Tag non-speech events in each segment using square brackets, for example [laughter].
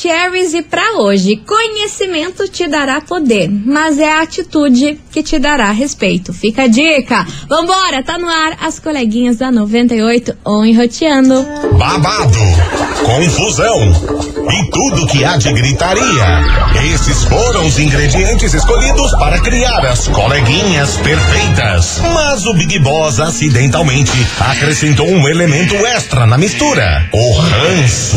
Maravicheries e para hoje, conhecimento te dará poder, mas é a atitude que te dará respeito. Fica a dica. Vambora, tá no ar as coleguinhas da 98 on enroteando. Babado, confusão e tudo que há de gritaria. Esses foram os ingredientes escolhidos para criar as coleguinhas perfeitas. Mas o Big Boss acidentalmente acrescentou um elemento extra na mistura: o ranço.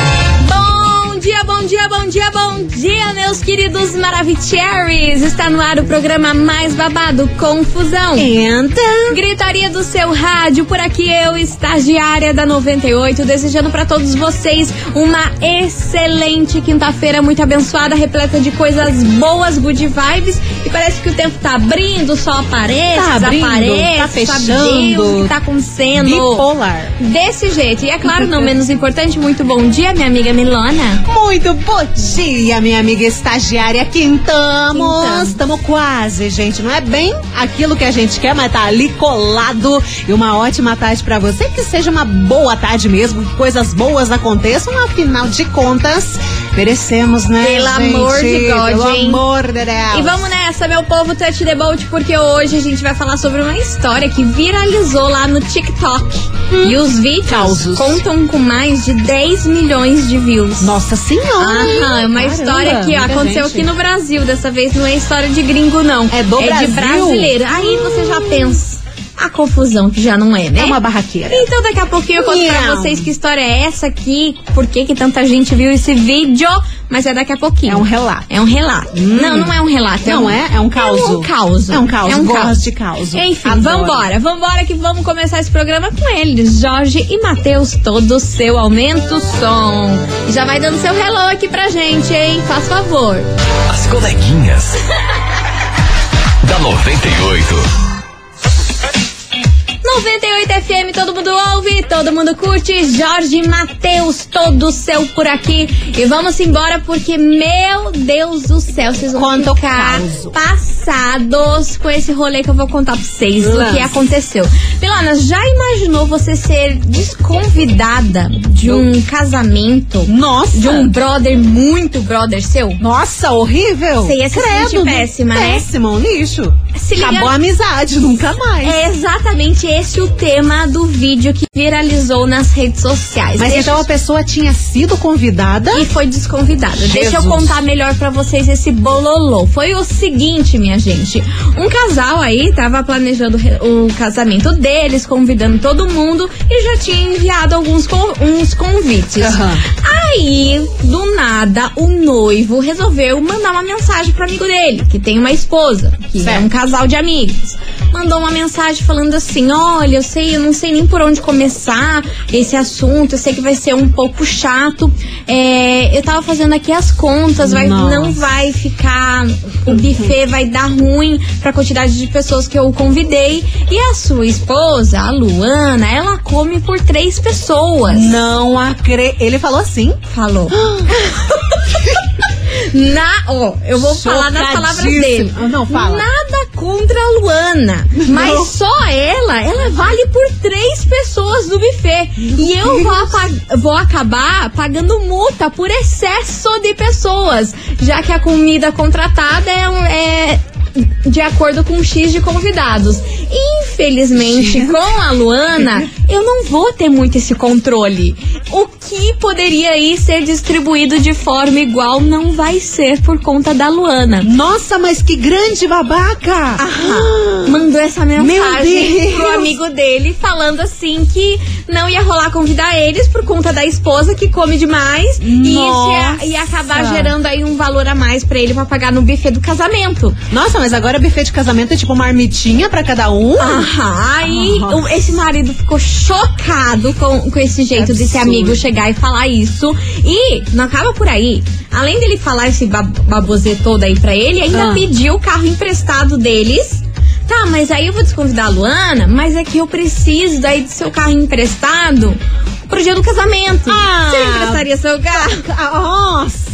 Bom dia, bom dia, bom dia, bom dia, meus queridos Maravicheries! Está no ar o programa mais babado, Confusão. Então, Gritaria do seu rádio, por aqui eu, estagiária da 98, desejando para todos vocês uma excelente quinta-feira, muito abençoada, repleta de coisas boas, good vibes. E parece que o tempo tá abrindo, o sol aparece, Tá abrindo, desaparece, tá sabe fechando. Deus o que tá acontecendo. bipolar. Desse jeito. E é claro, não menos importante, muito bom dia, minha amiga Milona. Muito bom dia, minha amiga estagiária. Quintamos. Estamos quase, gente. Não é bem aquilo que a gente quer, mas tá ali colado. E uma ótima tarde pra você. Que seja uma boa tarde mesmo. Que coisas boas aconteçam. Afinal de contas, merecemos, né? Pelo gente? amor de God, Pelo hein? amor de Deus. E vamos nessa, meu povo touch the boat, porque hoje a gente vai falar sobre uma história que viralizou lá no TikTok. E os vídeos Causos. contam com mais de 10 milhões de views. Nossa senhora. Aham, é uma Caramba, história que ó, aconteceu gente. aqui no Brasil. Dessa vez não é história de gringo, não. É do É de Brasil? brasileiro. Aí você já pensa a confusão que já não é, né? É uma barraqueira. Então daqui a pouquinho eu conto pra Miau. vocês que história é essa aqui, por que que tanta gente viu esse vídeo, mas é daqui a pouquinho. É um relato. É um relato. Não, não é um relato. Não um, é? É um causo. É um caos. É um caos. É um caos. de causo. Enfim, Adoro. vambora. Vambora que vamos começar esse programa com eles. Jorge e Matheus, todo seu aumento o som. E já vai dando seu hello aqui pra gente, hein? Faz favor. As coleguinhas. [laughs] da 98. 98 FM, todo mundo ouve, todo mundo curte. Jorge Matheus, todo seu por aqui. E vamos embora porque, meu Deus do céu, vocês vão Conta ficar passados com esse rolê que eu vou contar pra vocês do Lança. que aconteceu. Milana, já imaginou você ser desconvidada de um casamento Nossa. de um brother, muito brother seu? Nossa, horrível. Você ia se sentir Credo, péssima, né? Péssima, um lixo. Se liga- Acabou a amizade, nunca mais. É exatamente esse o tema do vídeo que viralizou nas redes sociais. Mas Deixa então a pessoa tinha sido convidada? e foi desconvidada. Deixa eu Jesus. contar melhor pra vocês esse bololô. Foi o seguinte, minha gente. Um casal aí tava planejando o casamento deles, convidando todo mundo e já tinha enviado alguns con- uns convites. Aham. Aí, do nada, o noivo resolveu mandar uma mensagem pro amigo dele, que tem uma esposa, que é Certo. um casal de amigos. Mandou uma mensagem falando assim: olha, eu sei, eu não sei nem por onde começar esse assunto, eu sei que vai ser um pouco chato. É, eu tava fazendo aqui as contas, vai, não vai ficar. O buffet vai dar ruim pra quantidade de pessoas que eu convidei. E a sua esposa, a Luana, ela come por três pessoas. Não acredito. Ele falou assim? Falou. [gasps] Na, ó, eu vou falar nas palavras dele. Não, fala. Nada contra a Luana, mas Não. só ela, ela vale por três pessoas do buffet. E eu vou, vou acabar pagando multa por excesso de pessoas, já que a comida contratada é, é de acordo com o X de convidados. Infelizmente, com a Luana, [laughs] eu não vou ter muito esse controle. O que poderia aí ser distribuído de forma igual não vai ser por conta da Luana. Nossa, mas que grande babaca! Aham. Mandou essa mensagem pro amigo dele falando assim que não ia rolar convidar eles por conta da esposa que come demais e isso ia, ia acabar gerando aí um valor a mais pra ele pra pagar no buffet do casamento. Nossa, mas agora buffet de casamento é tipo uma marmitinha pra cada um? Aham, o- esse marido ficou chocado com, com esse jeito desse amigo chegar e falar isso. E não acaba por aí. Além dele falar esse bab- babosê todo aí pra ele, ainda Ah. pediu o carro emprestado deles. Tá, mas aí eu vou desconvidar a Luana, mas é que eu preciso daí do seu carro emprestado pro dia do casamento. Ah. Você emprestaria seu carro? Nossa!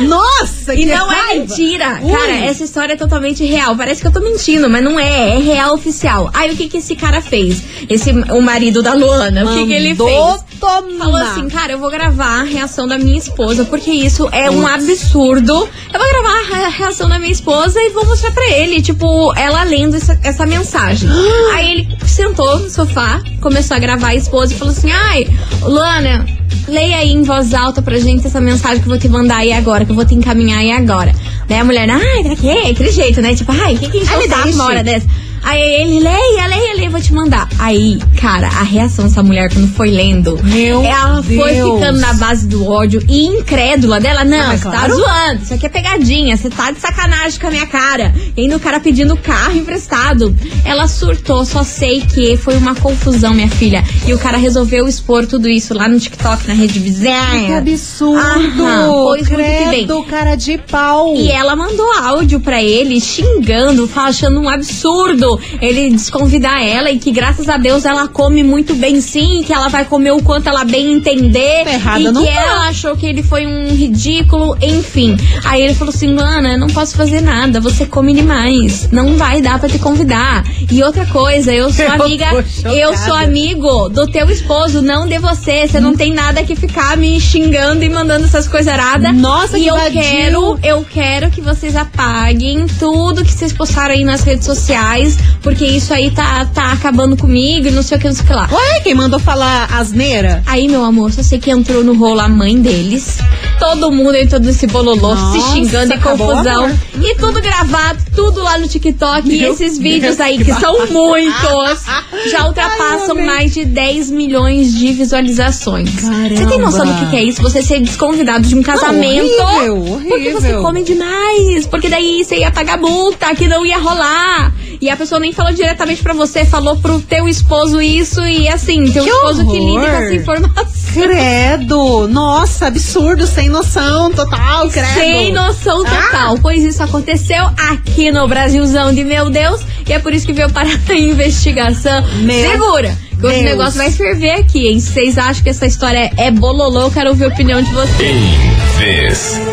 Nossa! E não é raiva. mentira. Ui. Cara, essa história é totalmente real. Parece que eu tô mentindo, mas não é. É real oficial. Aí o que que esse cara fez? Esse, o marido da Luana, o que que ele Mandou fez? Tomar. Falou assim, cara, eu vou gravar a reação da minha esposa, porque isso é um absurdo. Eu vou gravar a reação da minha esposa e vou mostrar pra ele, tipo, ela lendo essa, essa mensagem. [gasps] Aí ele sentou no sofá, começou a gravar a esposa e falou assim, ai, Luana, leia aí em voz alta pra gente essa mensagem que eu vou te mandar aí agora, que eu vou te encaminhar aí agora. Daí a mulher, ai, pra quê? Aquele jeito, né? Tipo, ai, o que que encheu o saco uma hora dessa? Aí ele, leia, leia, leia, vou te mandar. Aí, cara, a reação dessa mulher quando foi lendo, Meu ela foi Deus. ficando na base do ódio e incrédula dela. Não, Ah, você claro. tá zoando, isso aqui é pegadinha, você tá de sacanagem com a minha cara. E ainda o cara pedindo carro emprestado. Ela surtou, só sei que foi uma confusão, minha filha. E o cara resolveu expor tudo isso lá no TikTok, na rede Que vizinha. absurdo! Aham, pois muito que bem. Credo, cara de pau! E ela mandou áudio pra ele xingando, achando um absurdo ele desconvidar ela e que graças a Deus ela come muito bem sim, que ela vai comer o quanto ela bem entender. Errada e não que tá. ela achou que ele foi um ridículo, enfim. Aí ele falou assim: Luana, eu não posso fazer nada, você come demais. Não vai dar pra te convidar. E outra coisa, eu sou [laughs] Eu amiga, chocada. eu sou amigo do teu esposo, não de você. Você não tem nada que ficar me xingando e mandando essas coisas eradas. Nossa, e que eu vadio. quero eu quero que vocês apaguem tudo que vocês postaram aí nas redes sociais, porque isso aí tá, tá acabando comigo e não sei o que, não sei o que lá. Ué, quem mandou falar asneira? Aí, meu amor, só sei que entrou no rolo a mãe deles. Todo mundo entrou nesse bololô, se Nossa, xingando e confusão. amor. E tudo gravado, tudo lá no TikTok. e Meu esses Deus, vídeos aí, que que são muitos, já [laughs] Ai, ultrapassam amei. mais de 10 milhões de visualizações. Você tem noção do que, é isso? Você ser desconvidado de um casamento. horrível, Porque você horrível. come demais. Porque daí você ia pagar multa, que não ia rolar. E a pessoa nem falou diretamente pra você, falou pro teu esposo isso e assim, teu Que esposo que horror. lida com essa informação. Credo! Nossa, absurdo, sem noção, total, credo. Sem noção total. Pois isso aconteceu aqui no Brasilzão de meu Deus. E é por isso que veio parar [laughs] a investigação. Meu Segura. Que hoje o negócio vai ferver aqui, hein? Se vocês acham que essa história é bololô, eu quero ouvir a opinião de vocês.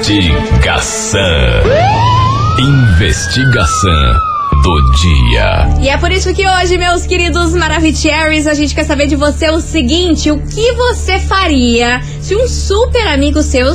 Investigação. Investigação do dia. E é por isso que hoje, meus queridos Maravicheries, a gente quer saber de você o seguinte: o que você faria se um super amigo seu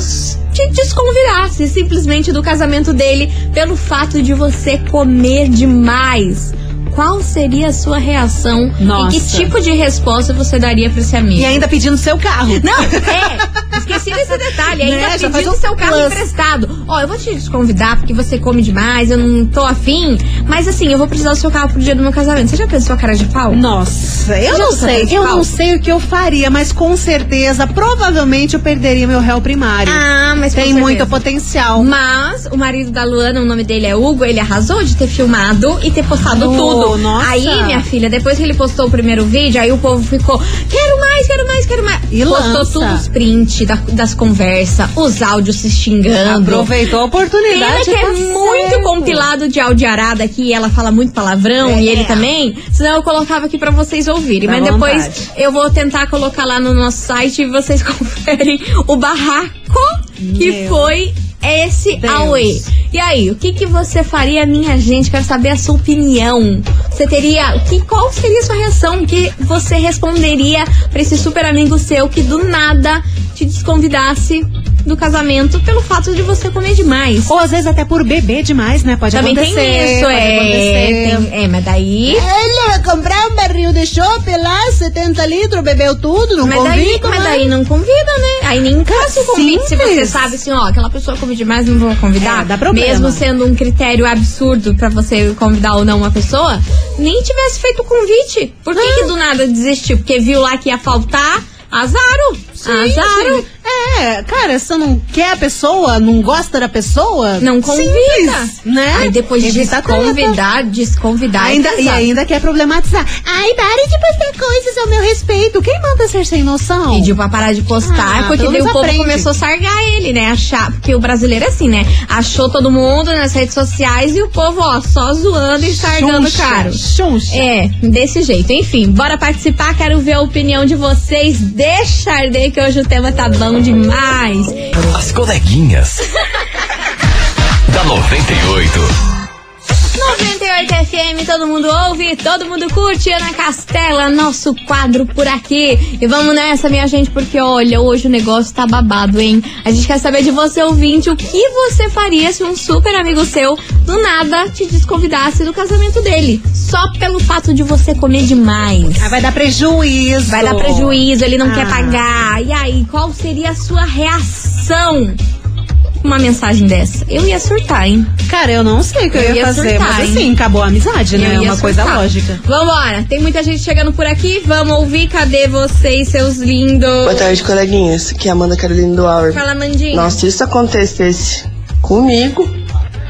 te desconvidasse simplesmente do casamento dele pelo fato de você comer demais? Qual seria a sua reação? Nossa. E que tipo de resposta você daria pra esse amigo? E ainda pedindo seu carro. Não, [laughs] é. Esqueci desse detalhe. Ainda Né, pedindo um seu carro plus. emprestado. Ó, eu vou te desconvidar porque você come demais, eu não tô afim. Mas assim, eu vou precisar do seu carro pro dia do meu casamento. Você já pensou a cara de pau? Nossa, eu Já não sei. Eu pau? não sei o que eu faria, mas com certeza, provavelmente eu perderia meu réu primário. Ah, mas Tem muito potencial. Mas o marido da Luana, o nome dele é Hugo, ele arrasou de ter filmado e ter postado Oh, tudo. Nossa. Aí, minha filha, depois que ele postou o primeiro vídeo, aí o povo ficou: quero mais, quero mais, quero mais. E postou lança. todos os prints da- das conversas, os áudios se xingando. Aproveitou a Pena oportunidade. que é tá muito certo. compilado de audiarada aqui e ela fala muito palavrão É. e ele também. Senão eu colocava aqui pra vocês ouvirem. Dá Mas depois vontade. eu vou tentar colocar lá no nosso site e vocês [laughs] conferem o barraco que Meu foi esse Deus. Aue. E aí, o que, que você faria, minha gente? Quero saber a sua opinião. Você teria. Que, qual seria a sua reação? O que você responderia pra esse super amigo seu que do nada te desconvidasse do casamento pelo fato de você comer demais? Ou às vezes até por beber demais, né? Pode Também acontecer. tem isso, pode é. acontecer. tem- é, mas daí. Ele vai comprar um barril de chopp lá, 70 litros, bebeu tudo, não Mas daí, convida, mas né? daí não convida, né? Aí nem caça o convite se você sabe assim, ó, aquela pessoa come demais, não vou convidar. É, dá problema. Mesmo sendo um critério absurdo pra você convidar ou não uma pessoa, nem tivesse feito o convite. Por que, que do nada desistiu? Porque viu lá que ia faltar? Azaro! Azaro! É, cara, você não quer a pessoa, não gosta da pessoa? Não convida. Simples, né? Aí depois Evita desconvidar, desconvidar. é Ainda, e pesado. ainda quer problematizar. Ai, pare de postar coisas ao meu respeito. Quem manda ser sem noção? Pediu pra parar de postar, Ah, porque daí o povo aprende. começou a sargar ele, né? Achar, porque o brasileiro é assim, né? Achou todo mundo nas redes sociais e o povo, ó, só zoando e sargando o caro. Xuxa. É, desse jeito. Enfim, bora participar, quero ver a opinião de vocês. Deixa arder que hoje o tema tá bom demais. As coleguinhas. [laughs] da 98. 98 FM, todo mundo ouve, todo mundo curte. Ana Castela, nosso quadro por aqui. E vamos nessa, minha gente, porque olha, hoje o negócio tá babado, hein? A gente quer saber de você, ouvinte, o que você faria se um super amigo seu, do nada, te desconvidasse do casamento dele. Só pelo fato de você comer demais. Ah, vai dar prejuízo. Vai dar prejuízo, ele não Ah. quer pagar. E aí, qual seria a sua reação? Uma mensagem dessa. Eu ia surtar, hein? Cara, eu não sei o que eu, Eu ia, ia fazer, surtar, mas hein? assim, acabou a amizade, né? É uma coisa surtar. lógica. Vambora, tem muita gente chegando por aqui. Vamos ouvir. Cadê vocês, seus lindos? Boa tarde, coleguinhas. Aqui é a Amanda Carolina do Hour. Fala, Mandinha. Nossa, se isso acontecesse comigo,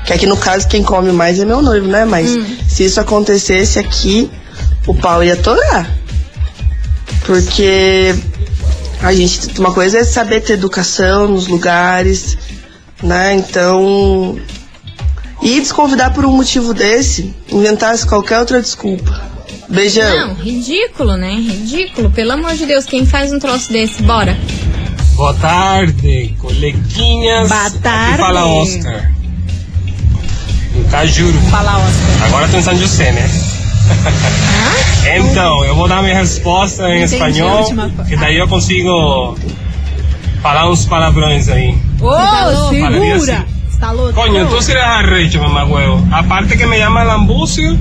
que aqui no caso quem come mais é meu noivo, né? Mas Hum. se isso acontecesse aqui, o pau ia torar. Porque a gente, uma coisa é saber ter educação nos lugares, né? Então, e desconvidar por um motivo desse, inventasse qualquer outra desculpa. Beijão. Não, ridículo, né? Ridículo. Pelo amor de Deus, quem faz um troço desse? Bora. Boa tarde, coleguinhas. Boa Aqui tarde. fala Oscar. Um Cajuru. Fala, Oscar. Agora tô em José, né? então, eu vou dar minha resposta em Entendi a espanhol, que daí eu consigo falar uns palavrões aí. Falaria segura! assim. Está louco? Coño, tú sí eres arrecho, mamá huevo. Aparte que me llama lambucio,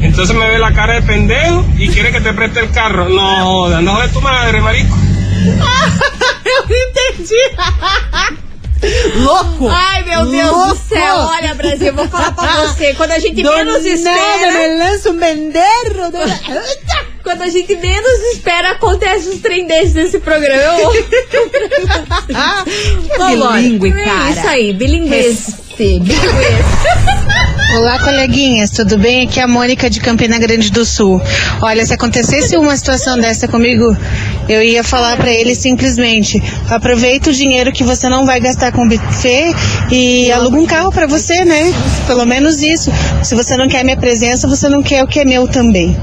entonces me ve la cara de pendejo y quiere que te preste el carro. No jodas, no jodas tu madre, marico. Eu entendi! Louco! Ai, meu Deus Louco. do céu. Olha, Brasil, eu vou falar pra você. Quando a gente menos nada espera. me lança um benderro. do- Quando a gente menos espera, acontece uns trem desses nesse programa. Eu... [laughs] Bilíngue, É cara. Isso aí, bilinguês. Olá, coleguinhas, tudo bem? Aqui é a Mônica de Campina Grande do Sul. Olha, se acontecesse uma situação dessa comigo, eu ia falar pra ele simplesmente: aproveita o dinheiro que você não vai gastar com buffet e aluga um carro pra você, né? Pelo menos isso. Se você não quer minha presença, você não quer o que é meu também.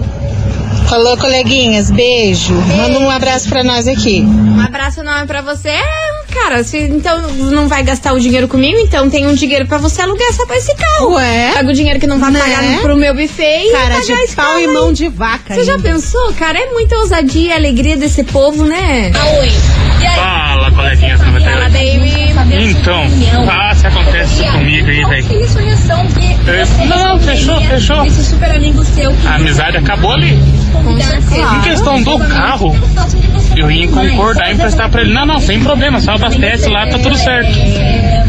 Falou, coleguinhas, beijo. Manda um abraço pra nós aqui. Um abraço enorme pra você. É, Cara, se, então não vai gastar o dinheiro comigo, então tem um dinheiro pra você alugar só pra esse carro. Ué? Pega o dinheiro que não vai Né? pagar pro meu buffet e Cara pagar de pau e aí. mão de vaca. Você já pensou, cara? É muita ousadia e alegria desse povo, né? Fala, coleguinhas Fala, 98. baby. Então, ah, se acontece isso comigo aí, velho. Que Não, fechou, fechou. esse super amigo seu A amizade acabou ali. Em questão do carro, eu ia concordar em emprestar pra ele. Não, não, sem problema, só abastece lá, tá tudo certo.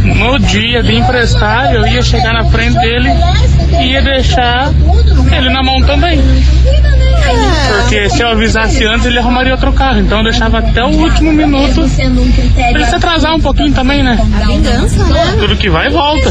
No dia de emprestar, eu ia chegar na frente dele e ia deixar ele na mão também. Porque se eu avisasse antes, ele arrumaria outro carro. Então eu deixava até o último minuto pra ele se atrasar um pouquinho também, né? Vingança, né? Tudo que vai, volta.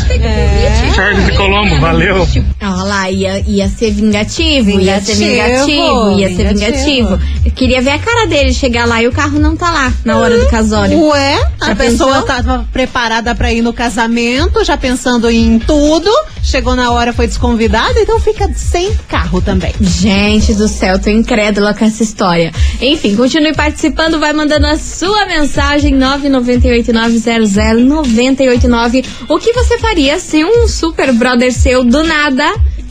Charles de Colombo, valeu. Olha lá, ia, ia ser vingativo, ia ser Vingativo, ia ser vingativo. Eu queria ver a cara dele chegar lá e o carro não tá lá na hora do casório. Ué, a Já pessoa pensou? tava preparada pra ir no casamento, já pensando em tudo. Chegou na hora, foi desconvidada, então fica sem carro também. Gente do céu, tô incrédula com essa história. Enfim, continue participando, vai mandando a sua mensagem 998900989. O que você faria se um super brother seu do nada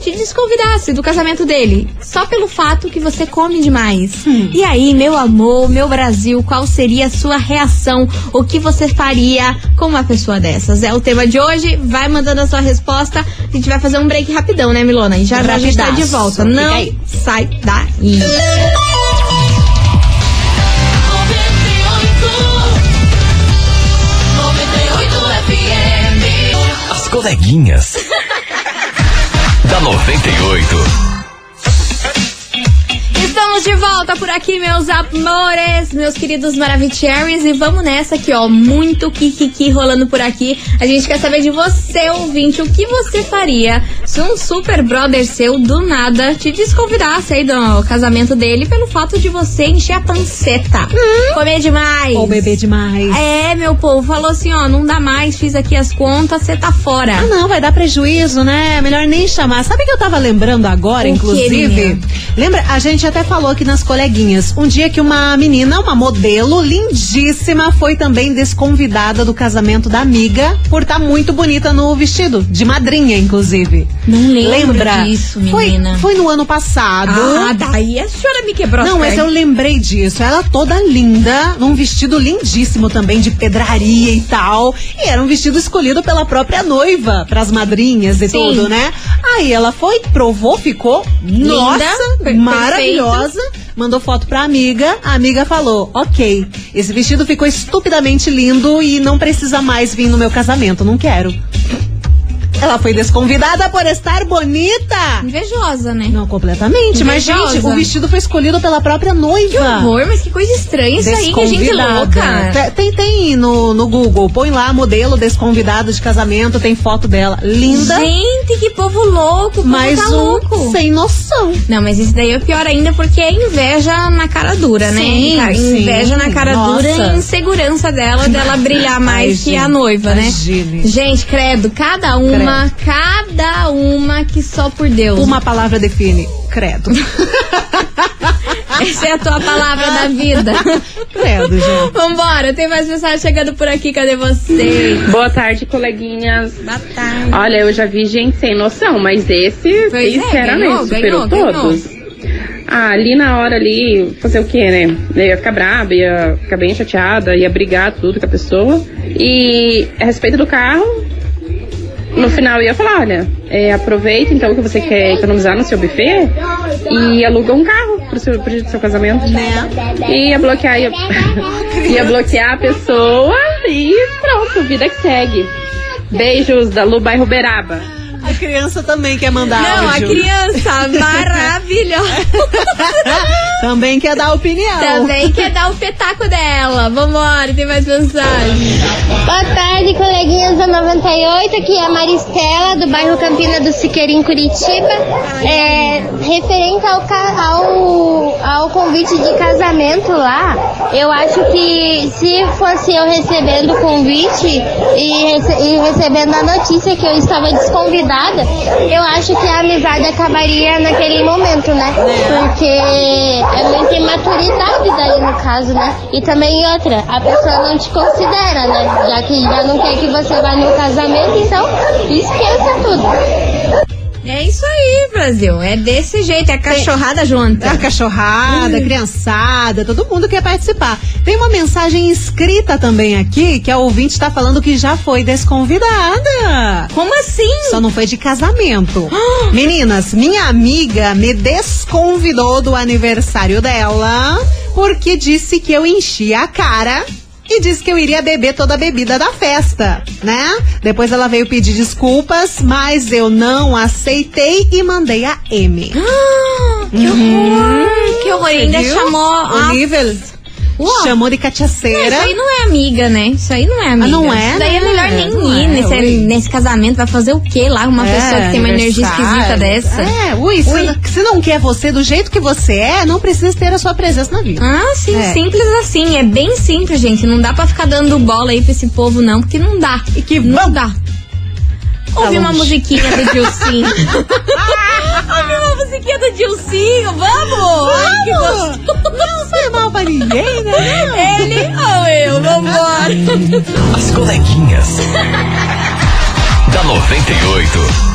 te desconvidasse do casamento dele? Só pelo fato que você come demais. E aí, meu amor, meu Brasil, qual seria a sua reação? O que você faria com uma pessoa dessas? É o tema de hoje. Vai mandando a sua resposta. A gente vai fazer um break rapidão, né, Milona? E já já a gente tá de volta. Não sai daí. As coleguinhas. [laughs] da 98. Estamos de volta por aqui, meus amores, meus queridos Maravicheries. E vamos nessa aqui, ó. Muito kikiki rolando por aqui. A gente quer saber de você, ouvinte, o que você faria se um super brother seu, do nada, te desconvidasse aí do casamento dele pelo fato de você encher a panceta. Comer demais. Ou beber demais. É, meu povo, falou assim, ó, não dá mais, fiz aqui as contas, você tá fora. Ah, não, vai dar prejuízo, né? Melhor nem chamar. Sabe o que eu tava lembrando agora, O inclusive? menina? Lembra? A gente até falou aqui nas coleguinhas. Um dia que uma menina, uma modelo lindíssima, foi também desconvidada do casamento da amiga por estar muito bonita no vestido. De madrinha, inclusive. Não lembro Lembra? disso, Foi- menina. Foi, no ano passado. Ah, daí a senhora me quebrou Não, as mas eu lembrei disso. Ela toda linda, num vestido lindíssimo também, de pedraria e tal. E era um vestido escolhido pela própria noiva, pras madrinhas e Sim. tudo, né? Aí ela foi, provou, ficou, Linda, nossa, maravilhosa. Mandou foto pra amiga, a amiga falou: Ok, esse vestido ficou estupidamente lindo e não precisa mais vir no meu casamento, não quero. Ela foi desconvidada por estar bonita. Invejosa, né? Não, completamente. Mas, Invejosa. gente, o vestido foi escolhido pela própria noiva. Que horror, mas que coisa estranha isso aí, que gente louca. Te- Tem, tem no, no Google, põe lá modelo desconvidada de casamento, tem foto dela. Linda, Gente, que povo louco, povo mas tá um louco. sem noção. Não, mas isso daí é pior ainda porque é inveja na cara dura, né? Sim, Ca- sim. Inveja na cara Nossa. dura e insegurança dela, dela brilhar [laughs] mais que a Imagine, noiva, né? imagine. Gente, credo, cada uma, cada uma que só por Deus. Uma palavra define, credo. [laughs] Essa é a tua palavra da vida. [laughs] credo, gente. Vambora, tem mais mensagem chegando por aqui, cadê você? Boa tarde, coleguinhas. Boa tarde. Olha, eu já vi gente sem noção, mas esse, Pois é, sinceramente, ganhou, superou ganhou, todos. Ah, ali na hora ali, fazer o quê, né? Eu ia ficar braba, ia ficar bem chateada, ia brigar tudo com a pessoa. E a respeito do carro, no final eu ia falar, olha, é, aproveita então que você quer economizar no seu buffet e aluga um carro pro seu, pro seu casamento. Né? E ia bloquear, ia, [laughs] ia bloquear a pessoa e pronto, vida que segue. Beijos da Lu Bairro Beraba. A criança também quer mandar Não, a áudio. criança [laughs] maravilhosa. [laughs] Também quer dar opinião. Também quer dar o petaco dela. Vambora, tem mais mensagem. Boa tarde, coleguinhas da 98, aqui é a Maristela, do bairro Campina do Siqueirinho, Curitiba. É, referente ao, ao, ao convite de casamento lá, eu acho que se fosse eu recebendo o convite e, rece- e recebendo a notícia que eu estava desconvidada, eu acho que a amizade acabaria naquele momento, né? Porque é muita imaturidade daí no caso, né? E também outra, a pessoa não te considera, né? Já que já não quer que você vá no casamento, então esqueça tudo. É isso aí, Brasil. É desse jeito, é a cachorrada junta. A cachorrada, a criançada, todo mundo quer participar. Tem uma mensagem escrita também aqui que a ouvinte está falando que já foi desconvidada. Como assim? Só não foi de casamento. [gasps] Meninas, minha amiga me desconvidou do aniversário dela porque disse que eu enchi a cara. E disse que eu iria beber toda a bebida da festa, né? Depois ela veio pedir desculpas, mas eu não aceitei e mandei a M. que horror! Que horror! Ainda Uhum. Chamou. o Ah, nível. Uau. Chamou de Não, cachaceira. isso aí não é amiga, né? Isso aí não é amiga. não é, Isso daí é né? melhor nem ir é, nesse, ui. nesse casamento. Vai fazer o quê lá? Uma É, pessoa que tem uma energia esquisita dessa. É, ui, Se, se não quer você do jeito que você é, não precisa ter a sua presença na vida. Ah, sim, É. simples assim. É bem simples, gente. Não dá pra ficar dando bola aí pra esse povo, não, porque não dá. E que não bom. dá. Ouvir uma longe. musiquinha do Dilcinho. [laughs] Ouvir uma musiquinha do Dilcinho, vamos! Ai, que gostoso. Não foi mal pra ninguém, né? Ele ou eu, vambora! As coleguinhas. [laughs] da 98.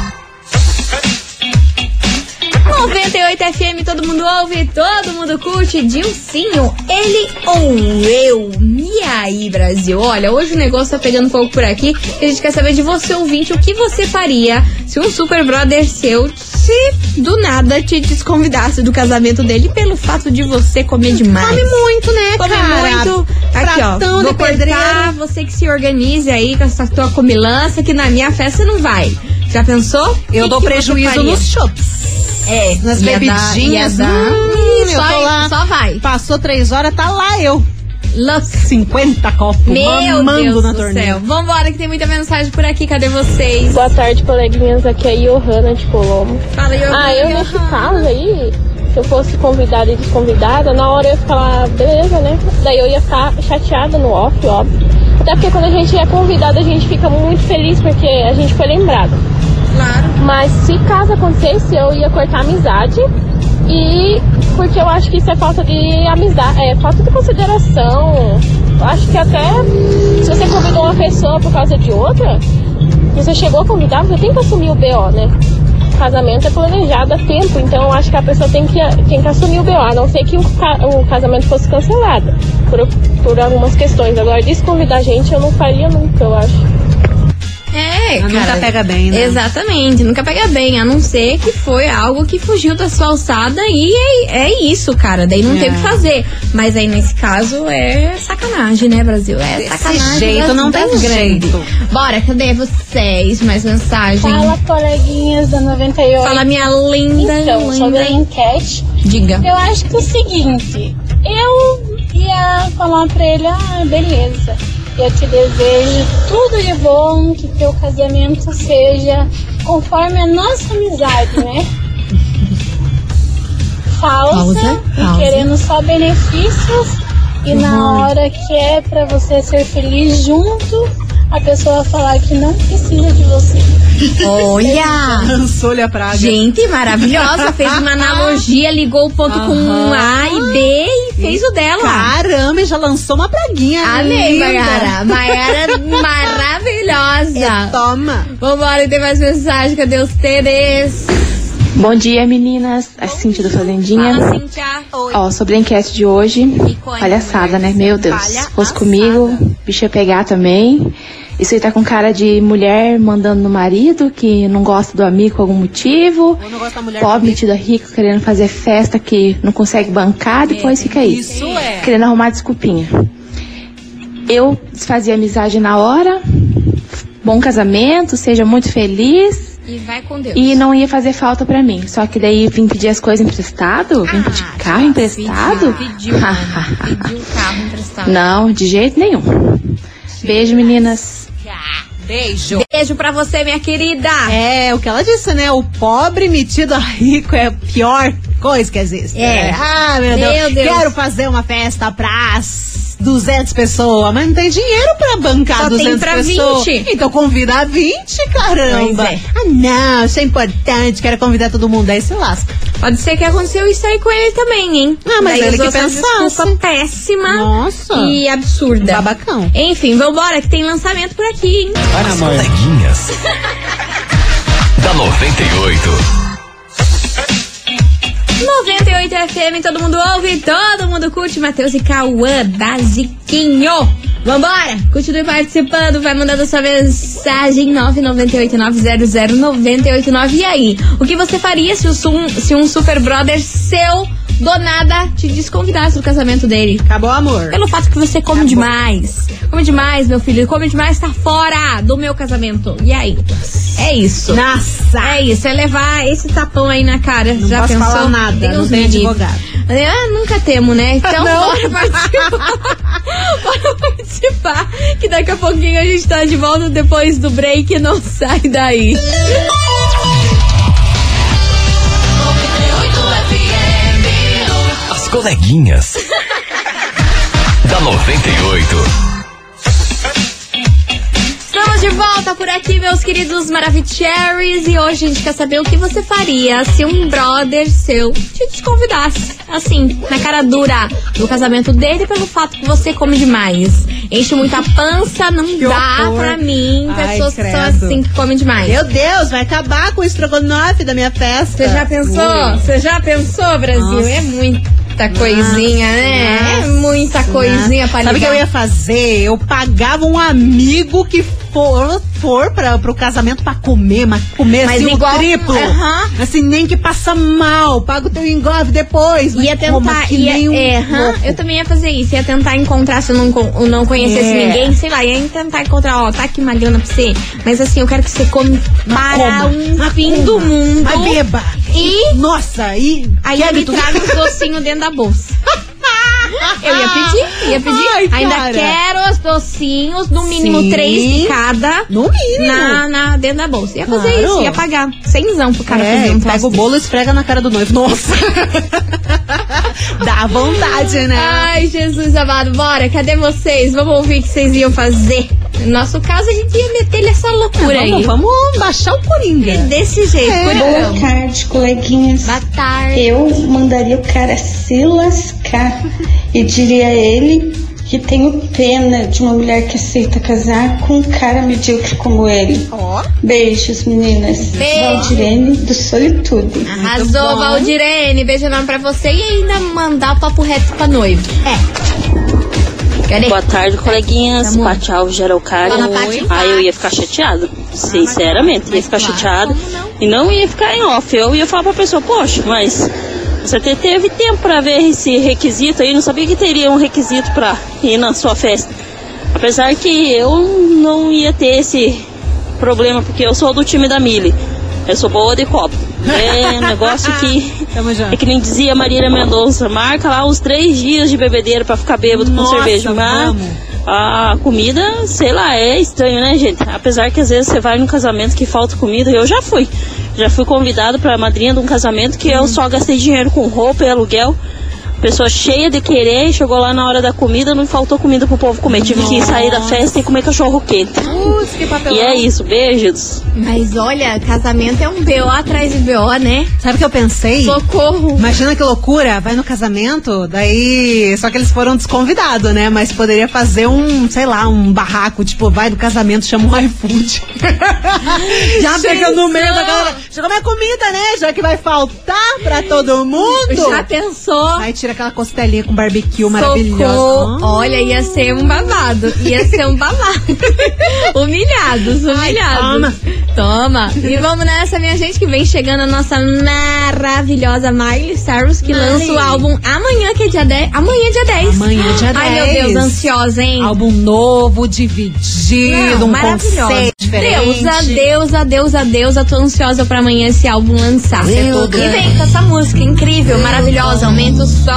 98 FM, todo mundo ouve, todo mundo curte. Dilcinho, ele ou eu? E aí, Brasil? Olha, hoje o negócio tá pegando fogo por aqui. E a gente quer saber de você, ouvinte, o que você faria se um super brother seu, se do nada te desconvidasse do casamento dele pelo fato de você comer demais. Come muito, né, Come cara? muito. Aqui, ó. Pratão Vou de pedreiro. cortar, você que se organize aí com essa tua comilança, que na minha festa não vai. Já pensou? Eu Que dou que prejuízo nos shops. É, nas ia bebidinhas. dar. Hum, eu só- tô lá. só vai. Passou três horas, tá lá eu. Look. 50 copos Meu mamando Deus na do torneira. céu. Vambora que tem muita mensagem por aqui. Cadê vocês? Boa tarde, coleguinhas. Aqui é a Johanna de Colombo. Fala, Johanna. Ah, eu nesse caso aí, se eu fosse convidada e desconvidada, na hora eu ia ficar lá, beleza, né? Daí eu ia ficar chateada no off, óbvio. Até porque quando a gente é convidada, a gente fica muito feliz porque a gente foi lembrada. Claro. Mas se caso acontecesse, eu ia cortar a amizade. E porque eu acho que isso é falta de amizade, é falta de consideração. Eu acho que até se você convidou uma pessoa por causa de outra, você chegou a convidar, você tem que assumir o BO, né? Casamento é planejado há tempo, então eu acho que a pessoa tem que, tem que assumir o BO, a não ser que o, o casamento fosse cancelado por, por algumas questões. Agora, desconvidar a gente eu não faria nunca, eu acho. É, Nunca cara. pega bem, né? Exatamente, nunca pega bem, a não ser que foi algo que fugiu da sua alçada e é, é isso, cara. Daí não É. tem o que fazer. Mas aí nesse caso é sacanagem, né, Brasil? É sacanagem. jeito das- não tem jeito. Bora, cadê vocês? Mais mensagem. Fala, coleguinhas da 98. Fala, minha linda. Então, sobre a linda. enquete, Diga. eu acho que é o seguinte, eu ia falar pra ele, ah, beleza, eu te desejo tudo de bom, que teu casamento seja conforme a nossa amizade, né? [laughs] Falsa, Pausa, e pausa. querendo só benefícios, e na hora que é pra você ser feliz junto, a pessoa falar que não precisa de você. Olha! Lançou-lhe a praga. Gente, maravilhosa. Fez uma analogia, ligou o ponto com um A e B e fez o dela. Caramba, e já lançou uma praguinha. Amei, linda. Maiara. Maiara [laughs] maravilhosa. É, toma. Vambora, tem mais mensagem. Cadê os TDs? Bom dia, meninas. A Cintia do Fazendinha. Fala, Cíntia. Oi. Ó, sobre a enquete de hoje, palhaçada, né? Meu Deus. Fosse comigo, bicho ia pegar também. Isso aí tá com cara de mulher mandando no marido que não gosta do amigo por algum motivo. Pobre metida rico querendo fazer festa que não consegue bancar, depois fica aí. Isso é. Querendo arrumar desculpinha. Eu desfazia amizade na hora. Bom casamento, seja muito feliz. E vai com Deus. E não ia fazer falta pra mim. Só que daí vim pedir as coisas emprestado? Vim pedir Ah, carro emprestado? Pediu, [laughs] pediu, mano. pediu carro emprestado. não, de jeito nenhum. Beijo, meninas. Beijo. Beijo pra você, minha querida. É, o que ela disse, né? O pobre metido a rico é a pior coisa que existe. É. Ah, meu, Meu Deus. Deus. Quero fazer uma festa pra 200 pessoas, mas não tem dinheiro pra bancar Só tem 200 pra pessoas. 20. Então convida a 20, caramba. Pois é. Ah, não, isso é importante, quero convidar todo mundo. Aí se lasca. Pode ser que aconteceu isso aí com ele também, hein? Ah, mas Daí ele que pensasse. desculpa péssima Nossa. e absurda. Babacão. Enfim, vambora, que tem lançamento por aqui, hein? As coleguinhas. [laughs] da 98. 98 FM, todo mundo ouve, todo mundo curte. Matheus e Cauã, basiquinho. Vambora! Continue participando, vai mandando sua mensagem 998900989. E aí, o que você faria se, o se um super brother seu do nada te desconvidasse do casamento dele? Acabou amor. Pelo fato que você come demais. Come demais, meu filho. Come demais, tá fora do meu casamento. E aí? É isso. Nossa. É isso, é levar esse tapão aí na cara. Não Já posso pensou? falar nada, Deus não tem advogado. Ah, nunca temo, né? Então Não. bora participar. [laughs] bora participar. Que daqui a pouquinho a gente tá de volta depois do break. Não sai daí. [laughs] coleguinhas. da 98. Estamos de volta por aqui, meus queridos Maravicheries. E hoje a gente quer saber o que você faria se um brother seu te desconvidasse, assim, na cara dura, do casamento dele pelo fato que você come demais. Enche muita pança, não Que dá horror. pra mim. Ai, Pessoas que são assim, que comem demais. Meu Deus, vai acabar com o estrogonofe da minha festa. Você já pensou? Você já pensou, Brasil? Nossa. É muita coisinha, né? É Nossa, muita coisinha pra Sabe o que ligar. eu ia fazer? Eu pagava um amigo que for, for pra, pro casamento pra comer, mas comer Mas assim igual- o triplo. Aham. Assim, nem que passa mal. Paga o teu engove depois. Ia tentar, ia, um é, eu também ia fazer isso, ia tentar encontrar, se eu não, eu não conhecesse É. ninguém, sei lá, ia tentar encontrar, ó, tá aqui uma grana pra você, mas assim, eu quero que você come para coma, um fim coma, do mundo. mas beba. E Nossa, e. ainda quer me traga os [laughs] docinhos dentro da bolsa. Eu ia pedir, ia pedir. Ai, ainda cara. quero os docinhos, no mínimo Sim. três de cada. No mínimo. Na, na, dentro da bolsa. Ia fazer Claro. isso, ia pagar. Cenzão pro cara é, fazer um pega o bolo e esfrega na cara do noivo. Nossa! [laughs] Dá vontade, né? Ai, Jesus amado, bora, cadê vocês? Vamos ouvir o que vocês iam fazer. No nosso caso, a gente ia meter-lhe essa loucura aí. vamos, vamos baixar o Coringa. Desse jeito, É. Coringão. Boa tarde, coleguinhas. Boa tarde. Eu mandaria o cara se lascar e diria a ele que tenho pena de uma mulher que aceita casar com um cara medíocre como ele. Ó. Beijos, meninas. Beijo. Valdirene do Solitude. Arrasou. Valdirene. Beijo enorme pra você e ainda mandar o papo reto pra noivo. É. Boa tarde, coleguinhas. Pati Alves. Fala, Pati. Ah, eu ia ficar chateado. Sinceramente, ia ficar chateado. E não ia ficar em off. Eu ia falar pra pessoa, poxa, mas você te- teve tempo pra ver esse requisito aí. Não sabia que teria um requisito pra ir na sua festa. Apesar que eu não ia ter esse problema, porque eu sou do time da Mili. Eu sou boa de copo. É um negócio que. [laughs] É que nem dizia Marília Mendonça, marca lá os três dias de bebedeira pra ficar bêbado com Nossa, cerveja. Mas vamos. a comida, sei lá, é estranho, né, gente? Apesar que às vezes você vai num casamento que falta comida, eu já fui. Já fui convidado pra madrinha de um casamento que eu só gastei dinheiro com roupa e aluguel. Pessoa cheia de querer, chegou lá na hora da comida, não faltou comida pro povo comer. Tive que sair da festa e comer cachorro quente. Putz, que papelão. E é isso, beijos. Mas olha, casamento é um BO atrás de BO, né? Sabe o que eu pensei? Socorro. Imagina que loucura, vai no casamento, daí. Só que eles foram desconvidados, né? Mas poderia fazer um, sei lá, um barraco, tipo, vai no casamento, chama o iFood. [laughs] Já chega no meio da galera. Chegou minha comida, né? Já que vai faltar pra todo mundo. Já pensou? Aí tira aquela costelinha com barbecue maravilhosa. Olha, ia ser um babado. Ia ser um babado. [laughs] humilhados, humilhados. toma. Toma. E vamos nessa, minha gente, que vem chegando a nossa maravilhosa Miley Cyrus, que Miley. lança o álbum amanhã, que é dia 10. Amanhã é dia 10. Amanhã dia Ai, meu 10. Deus, ansiosa, hein? Álbum novo, dividido, Não, um maravilhosa. conceito diferente. Deusa, deusa, deusa, deusa. Tô ansiosa pra amanhã esse álbum lançar. Deus. E vem com essa música incrível, maravilhosa. Aumenta o som.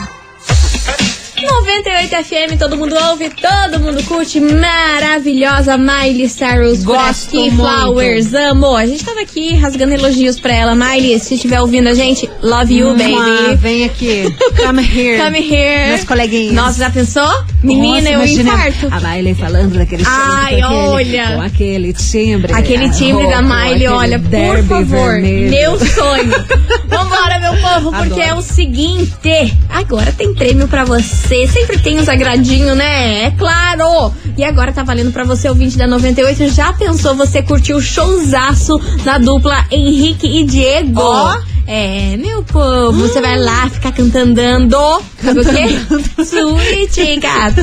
98 FM, todo mundo ouve, todo mundo curte. Maravilhosa Miley Cyrus. por aqui. Flowers, amo. A gente tava aqui rasgando elogios pra ela. Miley, se estiver ouvindo a gente, love you, baby. Vem aqui. Come here. [laughs] Come here. Meus coleguinhas. Nossa, já pensou? Menina, Nossa, eu imagina infarto. A Miley falando daquele Ai, olha. Com aquele timbre. Aquele timbre da com Miley, olha, por favor, vermelho. meu sonho. [laughs] Vambora, meu povo, porque Adoro. é o seguinte, agora tem prêmio pra você, sempre tem uns agradinhos, né? É claro! E agora tá valendo pra você, ouvinte da 98, já pensou você curtir o showzaço da dupla Henrique e Diego? Ó. É, meu povo, você vai lá ficar cantando, sabe o quê? Sweet gato.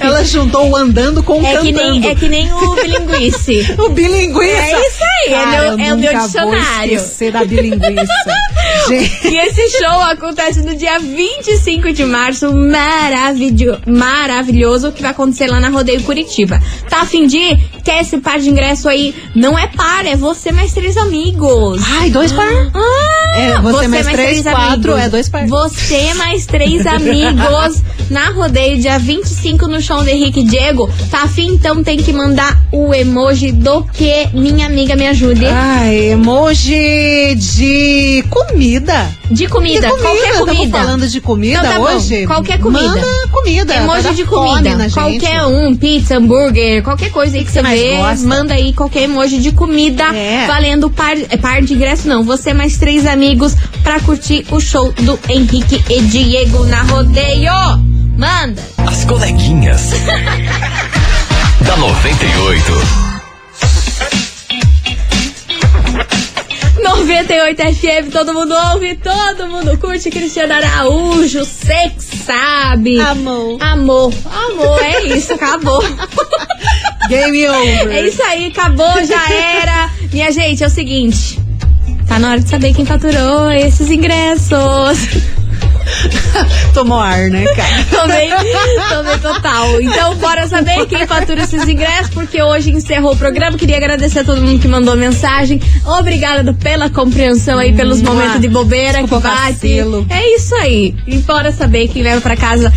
Ela juntou o andando com o É que, cantando. nem, é que nem o bilinguice. [laughs] O bilinguiça. É isso aí, é Cara, meu- eu é o meu dicionário. esquecer da bilinguiça. [laughs] Gente, E esse show acontece no dia 25 de março, maravilho, maravilhoso, que vai acontecer lá na Rodeio Curitiba. Tá a fim de ir? Quer esse par de ingresso aí? Não é par, é você mais três amigos. Ai, dois par? Ah, É, você mais três, quatro, amigos. é dois par. Você mais três amigos [laughs] na Rodeio, dia 25 no show de Henrique Diego. Tá afim? Então tem que mandar o emoji do que minha amiga me ajude. Ai, emoji de comida. De comida, De comida, qualquer comida. falando de comida Então tá bom, hoje? qualquer comida. Manda comida. Emoji dar de comida. Qualquer um, pizza, hambúrguer, qualquer coisa aí que, que você vê, gosta? manda aí qualquer emoji de comida, É. valendo par, par de ingresso, não. Você mais três amigos pra curtir o show do Henrique e Diego na rodeio. Manda! As coleguinhas. [laughs] da 98. 98 FM, todo mundo ouve, todo mundo curte. Cristiano Araújo, que sabe. Amor. Amor, amor, é isso, acabou. Game over. É isso aí, acabou, já era. Minha gente, é o seguinte. Tá na hora de saber quem faturou esses ingressos. [laughs] tomou ar, né, cara? [laughs] Tomei, tomei total. Então, bora saber quem fatura esses ingressos, porque hoje encerrou o programa. Queria agradecer a todo mundo que mandou mensagem. Obrigada pela compreensão aí, pelos Mua. momentos de bobeira Desculpa que bate. vacilo. É isso aí. E bora saber quem leva pra casa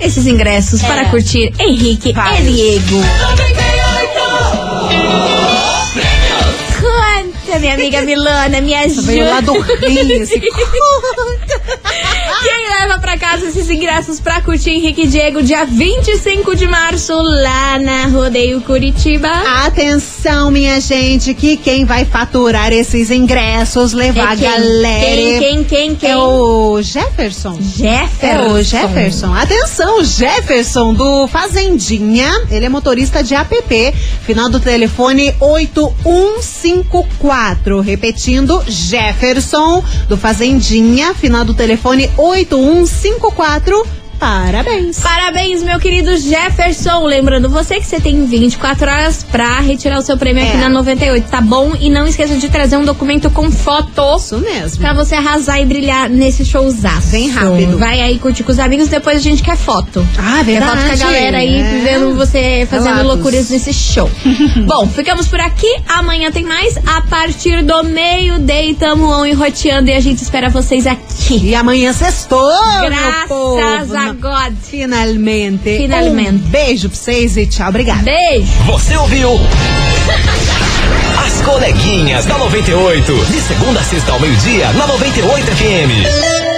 esses ingressos para curtir Henrique e Diego. Conta, minha amiga Milana, me ajuda. Veio lá do Quem leva [laughs] pra casa esses ingressos pra curtir Henrique e Diego dia 25 de março lá na Rodeio Curitiba? Atenção, minha gente, que quem vai faturar esses ingressos, levar É a quem? galera. Quem, quem, quem, quem? É o Jefferson. Jefferson. É o Jefferson. Atenção, Jefferson do Fazendinha. Ele é motorista de app. Final do telefone 8154. Repetindo, Jefferson do Fazendinha. Final do telefone 8154. 5154 Parabéns. Parabéns, meu querido Jefferson. Lembrando você que você tem 24 horas pra retirar o seu prêmio aqui É. na 98, tá bom? E não esqueça de trazer um documento com foto. Isso mesmo. Pra você arrasar e brilhar nesse showzaço. Bem rápido. Vai aí curtir com os amigos, depois a gente quer foto. Ah, Quer foto com a verdade. galera aí, É. vendo você fazendo Relatos. loucuras nesse show. [laughs] Bom, ficamos por aqui. Amanhã tem mais. A partir do meio-day, tamo on e roteando e a gente espera vocês aqui. E amanhã sextou, Graças povo. A God. Finalmente. Finalmente. Um beijo pra vocês e tchau. Obrigada. Beijo. Você ouviu? [laughs] As coleguinhas da 98. De segunda a sexta ao meio-dia, na 98 FM.